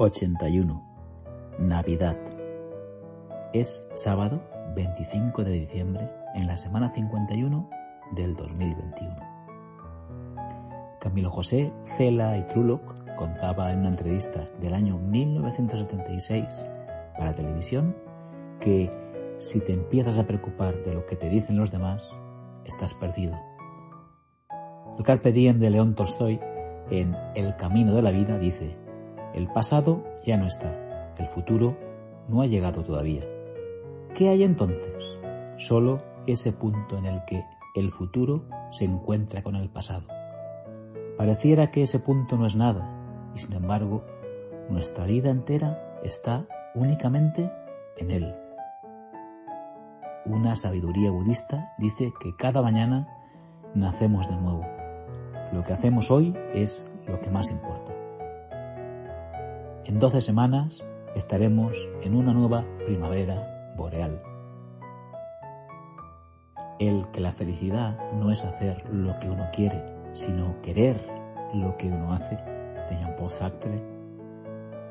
81. Navidad. Es sábado 25 de diciembre en la semana 51 del 2021. Camilo José Cela y Trulloc contaba en una entrevista del año 1976 para televisión que si te empiezas a preocupar de lo que te dicen los demás, estás perdido. El Carpe Diem de León Tolstoy en El Camino de la Vida dice, el pasado ya no está, el futuro no ha llegado todavía. ¿Qué hay entonces? Solo ese punto en el que el futuro se encuentra con el pasado. Pareciera que ese punto no es nada, y sin embargo, nuestra vida entera está únicamente en él. Una sabiduría budista dice que cada mañana nacemos de nuevo. Lo que hacemos hoy es lo que más importa. En 12 semanas estaremos en una nueva primavera boreal. El que la felicidad no es hacer lo que uno quiere, sino querer lo que uno hace, de Jean-Paul Sartre,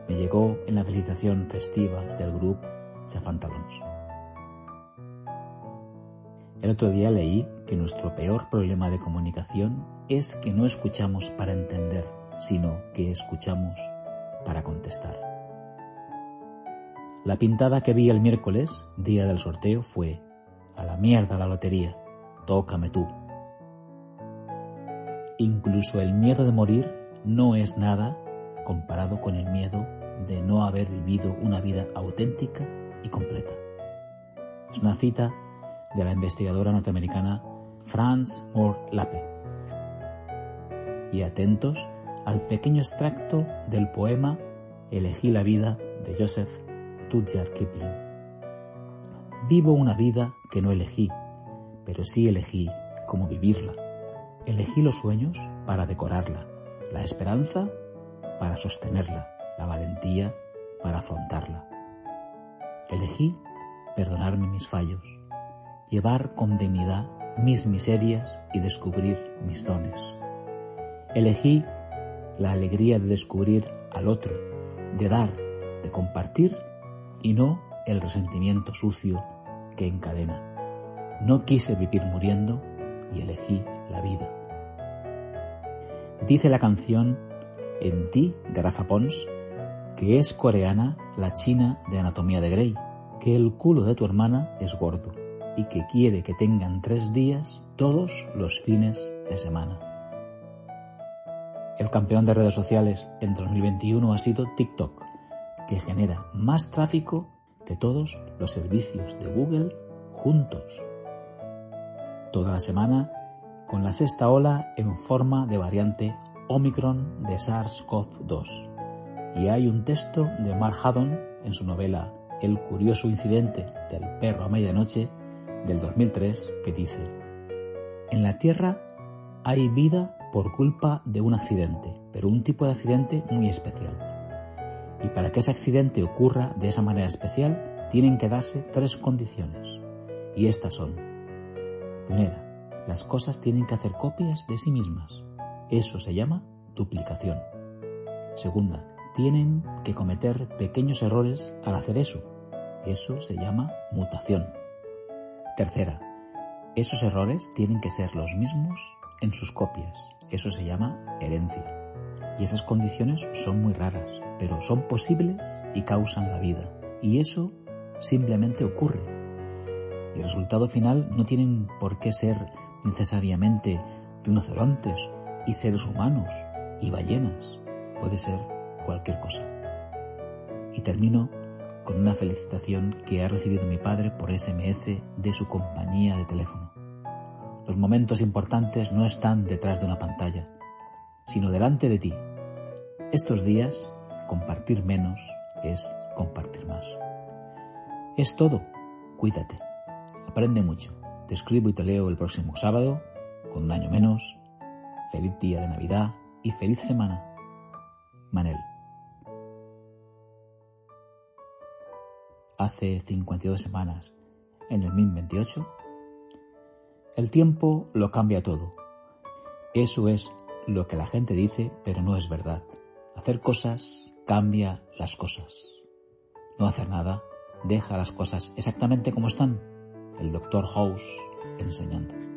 me llegó en la felicitación festiva del grupo Chafantalons. El otro día leí que nuestro peor problema de comunicación es que no escuchamos para entender, sino que escuchamos para contestar. La pintada que vi el miércoles, día del sorteo, fue a la mierda la lotería, tócame tú. Incluso el miedo de morir no es nada comparado con el miedo de no haber vivido una vida auténtica y completa. Es una cita de la investigadora norteamericana Franz Moore Lappe. Y atentos al pequeño extracto del poema Elegí la vida de Joseph Rudyard Kipling. Vivo una vida que no elegí, pero sí elegí cómo vivirla. Elegí los sueños para decorarla, la esperanza para sostenerla, la valentía para afrontarla. Elegí perdonarme mis fallos, llevar con dignidad mis miserias y descubrir mis dones. Elegí la alegría de descubrir al otro, de dar, de compartir y no el resentimiento sucio que encadena. No quise vivir muriendo y elegí la vida. Dice la canción En ti de Pons que es coreana la china de Anatomía de Grey, que el culo de tu hermana es gordo y que quiere que tengan tres días todos los fines de semana. El campeón de redes sociales en 2021 ha sido TikTok, que genera más tráfico que todos los servicios de Google juntos. Toda la semana con la sexta ola en forma de variante Omicron de SARS-CoV-2. Y hay un texto de Mark Haddon en su novela El curioso incidente del perro a medianoche del 2003 que dice, En la Tierra hay vida por culpa de un accidente, pero un tipo de accidente muy especial. Y para que ese accidente ocurra de esa manera especial, tienen que darse tres condiciones. Y estas son. Primera, las cosas tienen que hacer copias de sí mismas. Eso se llama duplicación. Segunda, tienen que cometer pequeños errores al hacer eso. Eso se llama mutación. Tercera, esos errores tienen que ser los mismos en sus copias. Eso se llama herencia. Y esas condiciones son muy raras, pero son posibles y causan la vida. Y eso simplemente ocurre. Y el resultado final no tienen por qué ser necesariamente rinocerontes y seres humanos y ballenas. Puede ser cualquier cosa. Y termino con una felicitación que ha recibido mi padre por SMS de su compañía de teléfono. Los momentos importantes no están detrás de una pantalla, sino delante de ti. Estos días, compartir menos es compartir más. Es todo. Cuídate. Aprende mucho. Te escribo y te leo el próximo sábado, con un año menos. Feliz día de Navidad y feliz semana. Manel. Hace 52 semanas, en el 1028, el tiempo lo cambia todo. Eso es lo que la gente dice, pero no es verdad. Hacer cosas cambia las cosas. No hacer nada deja las cosas exactamente como están. El doctor House enseñando.